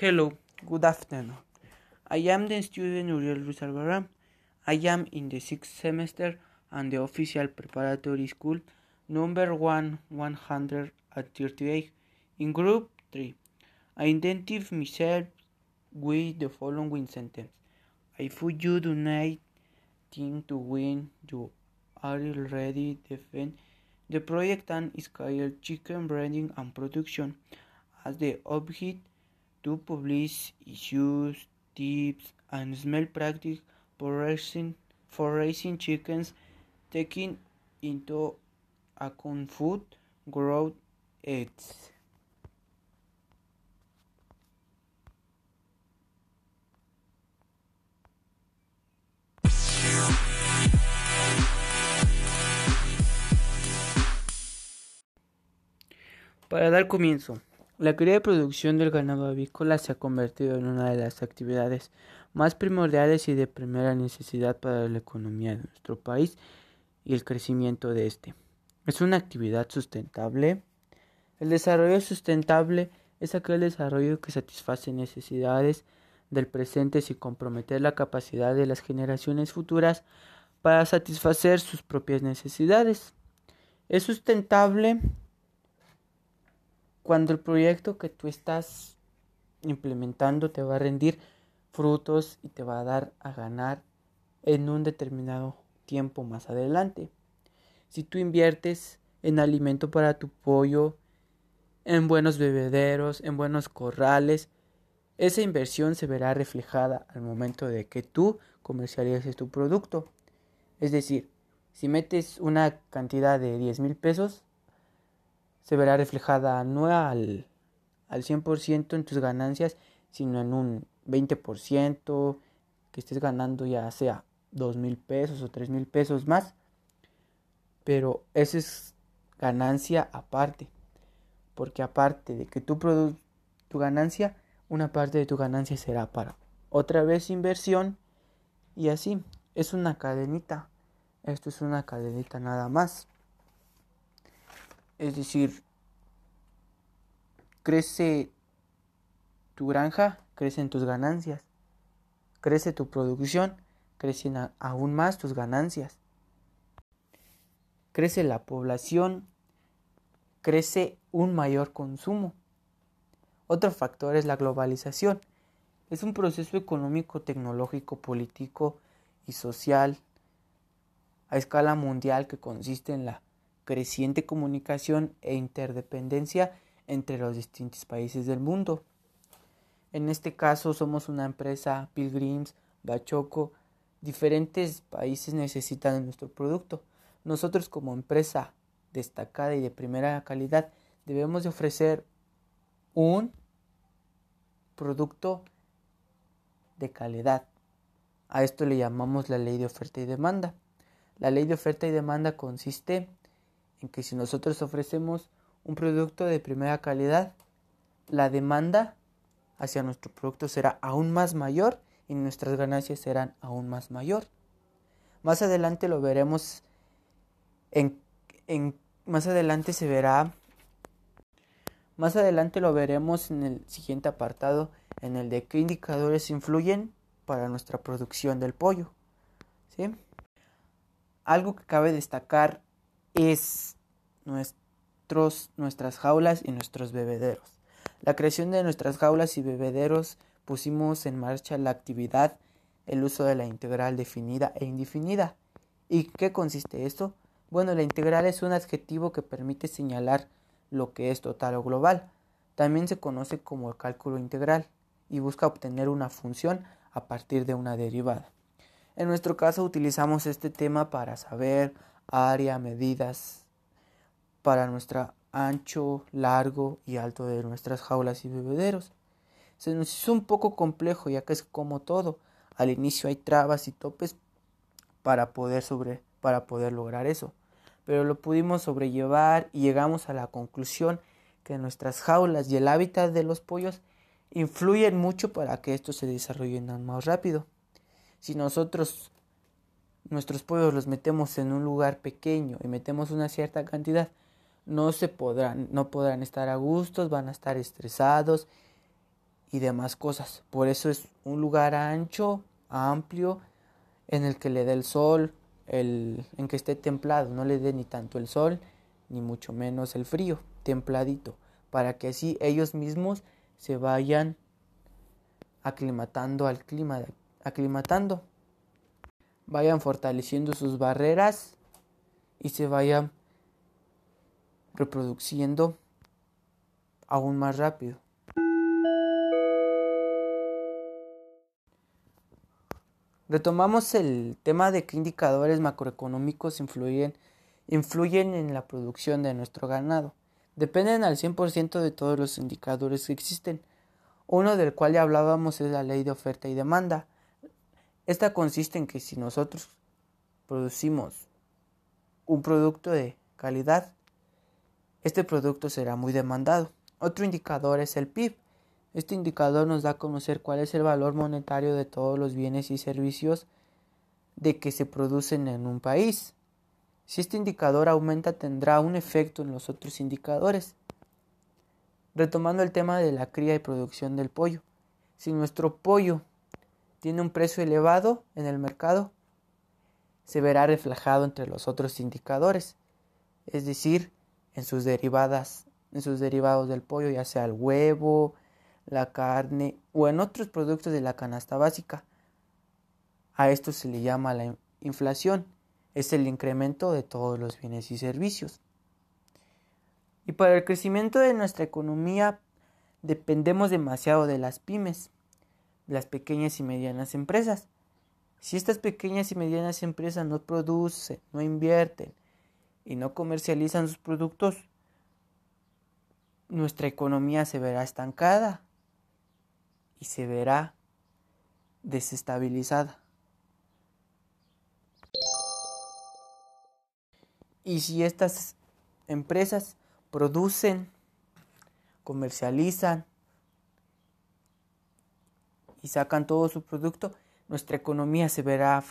Hello, good afternoon. I am the student Uriel Ruiz Alvaram. I am in the sixth semester and the official preparatory school number 1 138 in group 3. I identify myself with the following sentence. I If you not think to win, you are already defend the project and is called chicken branding and production as the object to publish issues, tips, and smell practice for raising, for raising chickens, taking into account food, growth, eggs. Para dar comienzo, la cría y producción del ganado avícola se ha convertido en una de las actividades más primordiales y de primera necesidad para la economía de nuestro país y el crecimiento de este. Es una actividad sustentable. El desarrollo sustentable es aquel desarrollo que satisface necesidades del presente sin comprometer la capacidad de las generaciones futuras para satisfacer sus propias necesidades. Es sustentable cuando el proyecto que tú estás implementando te va a rendir frutos y te va a dar a ganar en un determinado tiempo más adelante. Si tú inviertes en alimento para tu pollo, en buenos bebederos, en buenos corrales, esa inversión se verá reflejada al momento de que tú comercialices tu producto. Es decir, si metes una cantidad de 10 mil pesos, se verá reflejada no al, al 100% en tus ganancias, sino en un 20% que estés ganando ya sea 2 mil pesos o 3 mil pesos más. Pero esa es ganancia aparte. Porque aparte de que tú produces tu ganancia, una parte de tu ganancia será para otra vez inversión. Y así, es una cadenita. Esto es una cadenita nada más. Es decir, crece tu granja, crecen tus ganancias. Crece tu producción, crecen aún más tus ganancias. Crece la población, crece un mayor consumo. Otro factor es la globalización. Es un proceso económico, tecnológico, político y social a escala mundial que consiste en la creciente comunicación e interdependencia entre los distintos países del mundo. En este caso somos una empresa Pilgrims, Bachoco, diferentes países necesitan nuestro producto. Nosotros como empresa destacada y de primera calidad debemos de ofrecer un producto de calidad. A esto le llamamos la ley de oferta y demanda. La ley de oferta y demanda consiste en que si nosotros ofrecemos un producto de primera calidad, la demanda hacia nuestro producto será aún más mayor y nuestras ganancias serán aún más mayor. Más adelante lo veremos en, en más adelante se verá más adelante lo veremos en el siguiente apartado en el de qué indicadores influyen para nuestra producción del pollo. ¿sí? Algo que cabe destacar es nuestros, nuestras jaulas y nuestros bebederos. La creación de nuestras jaulas y bebederos pusimos en marcha la actividad, el uso de la integral definida e indefinida. ¿Y qué consiste esto? Bueno, la integral es un adjetivo que permite señalar lo que es total o global. También se conoce como el cálculo integral y busca obtener una función a partir de una derivada. En nuestro caso utilizamos este tema para saber área, medidas, para nuestro ancho, largo y alto de nuestras jaulas y bebederos. Se nos hizo un poco complejo ya que es como todo. Al inicio hay trabas y topes para poder, sobre, para poder lograr eso. Pero lo pudimos sobrellevar y llegamos a la conclusión que nuestras jaulas y el hábitat de los pollos influyen mucho para que estos se desarrollen más rápido. Si nosotros nuestros pollos los metemos en un lugar pequeño y metemos una cierta cantidad, no se podrán, no podrán estar a gustos, van a estar estresados y demás cosas. Por eso es un lugar ancho, amplio, en el que le dé el sol, el, en que esté templado, no le dé ni tanto el sol, ni mucho menos el frío, templadito, para que así ellos mismos se vayan aclimatando al clima, aclimatando, vayan fortaleciendo sus barreras y se vayan reproduciendo aún más rápido. Retomamos el tema de qué indicadores macroeconómicos influyen, influyen en la producción de nuestro ganado. Dependen al 100% de todos los indicadores que existen. Uno del cual ya hablábamos es la ley de oferta y demanda. Esta consiste en que si nosotros producimos un producto de calidad, este producto será muy demandado. Otro indicador es el PIB, este indicador nos da a conocer cuál es el valor monetario de todos los bienes y servicios de que se producen en un país. Si este indicador aumenta tendrá un efecto en los otros indicadores. Retomando el tema de la cría y producción del pollo. Si nuestro pollo tiene un precio elevado en el mercado, se verá reflejado entre los otros indicadores, es decir, en sus derivadas, en sus derivados del pollo, ya sea el huevo, la carne o en otros productos de la canasta básica. A esto se le llama la inflación, es el incremento de todos los bienes y servicios. Y para el crecimiento de nuestra economía dependemos demasiado de las pymes, las pequeñas y medianas empresas. Si estas pequeñas y medianas empresas no producen, no invierten y no comercializan sus productos, nuestra economía se verá estancada y se verá desestabilizada. Y si estas empresas producen, comercializan y sacan todo su producto, nuestra economía se verá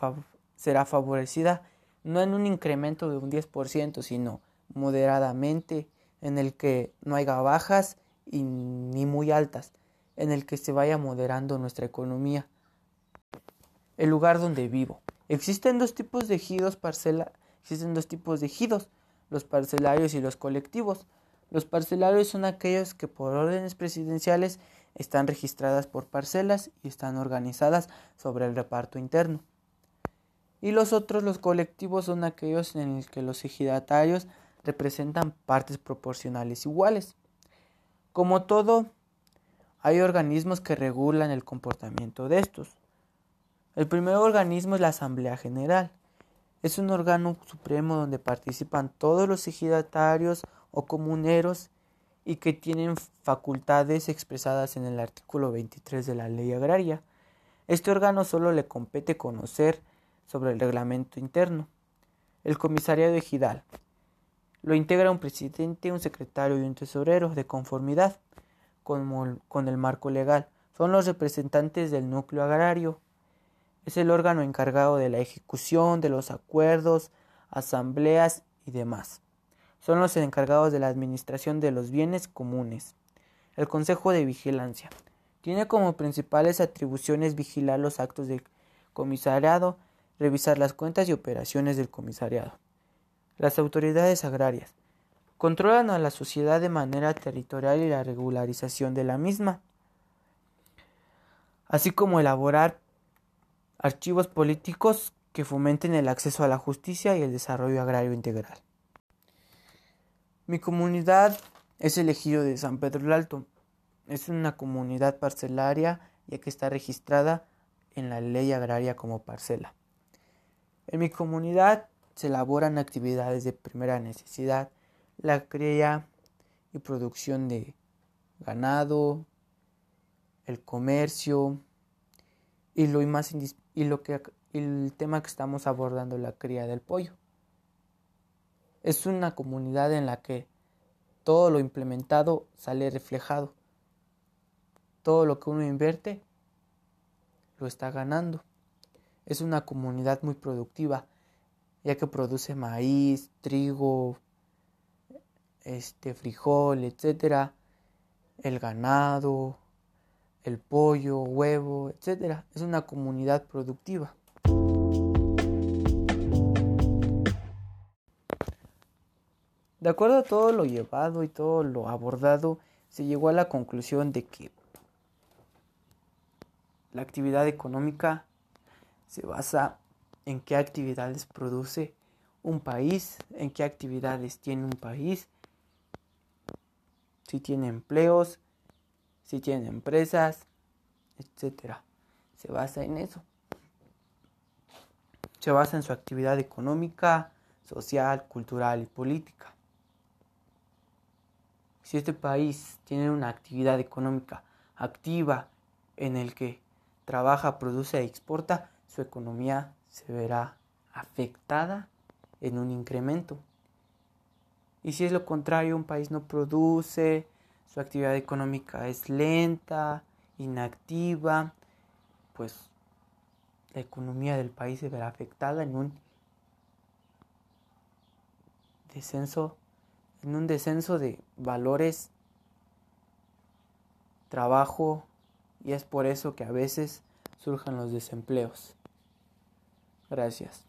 será favorecida no en un incremento de un 10%, sino moderadamente en el que no haya bajas y ni muy altas, en el que se vaya moderando nuestra economía. El lugar donde vivo. Existen dos tipos de ejidos parcela, existen dos tipos de ejidos, los parcelarios y los colectivos. Los parcelarios son aquellos que por órdenes presidenciales están registradas por parcelas y están organizadas sobre el reparto interno. Y los otros, los colectivos, son aquellos en los que los ejidatarios representan partes proporcionales iguales. Como todo hay organismos que regulan el comportamiento de estos. El primer organismo es la Asamblea General. Es un órgano supremo donde participan todos los ejidatarios o comuneros y que tienen facultades expresadas en el artículo 23 de la ley agraria. Este órgano solo le compete conocer sobre el reglamento interno. El comisariado ejidal. Lo integra un presidente, un secretario y un tesorero de conformidad con, el marco legal. Son los representantes del núcleo agrario. Es el órgano encargado de la ejecución de los acuerdos, asambleas y demás. Son los encargados de la administración de los bienes comunes. El Consejo de Vigilancia tiene como principales atribuciones vigilar los actos de comisariado, revisar las cuentas y operaciones del comisariado. Las autoridades agrarias controlan a la sociedad de manera territorial y la regularización de la misma, así como elaborar archivos políticos que fomenten el acceso a la justicia y el desarrollo agrario integral. Mi comunidad es el ejido de San Pedro el Alto. Es una comunidad parcelaria ya que está registrada en la ley agraria como parcela. En mi comunidad se elaboran actividades de primera necesidad la cría y producción de ganado, el comercio y lo más y lo que el tema que estamos abordando la cría del pollo. Es una comunidad en la que todo lo implementado sale reflejado. Todo lo que uno invierte lo está ganando. Es una comunidad muy productiva ya que produce maíz, trigo, este frijol, etcétera, el ganado, el pollo, huevo, etcétera. Es una comunidad productiva. De acuerdo a todo lo llevado y todo lo abordado, se llegó a la conclusión de que la actividad económica se basa en qué actividades produce un país, en qué actividades tiene un país, si tiene empleos, si tiene empresas, etc. Se basa en eso. Se basa en su actividad económica, social, cultural y política. Si este país tiene una actividad económica activa en el que trabaja, produce e exporta, su economía se verá afectada en un incremento. Y si es lo contrario, un país no produce, su actividad económica es lenta, inactiva, pues la economía del país se verá afectada en un descenso en un descenso de valores trabajo y es por eso que a veces surjan los desempleos. Gracias.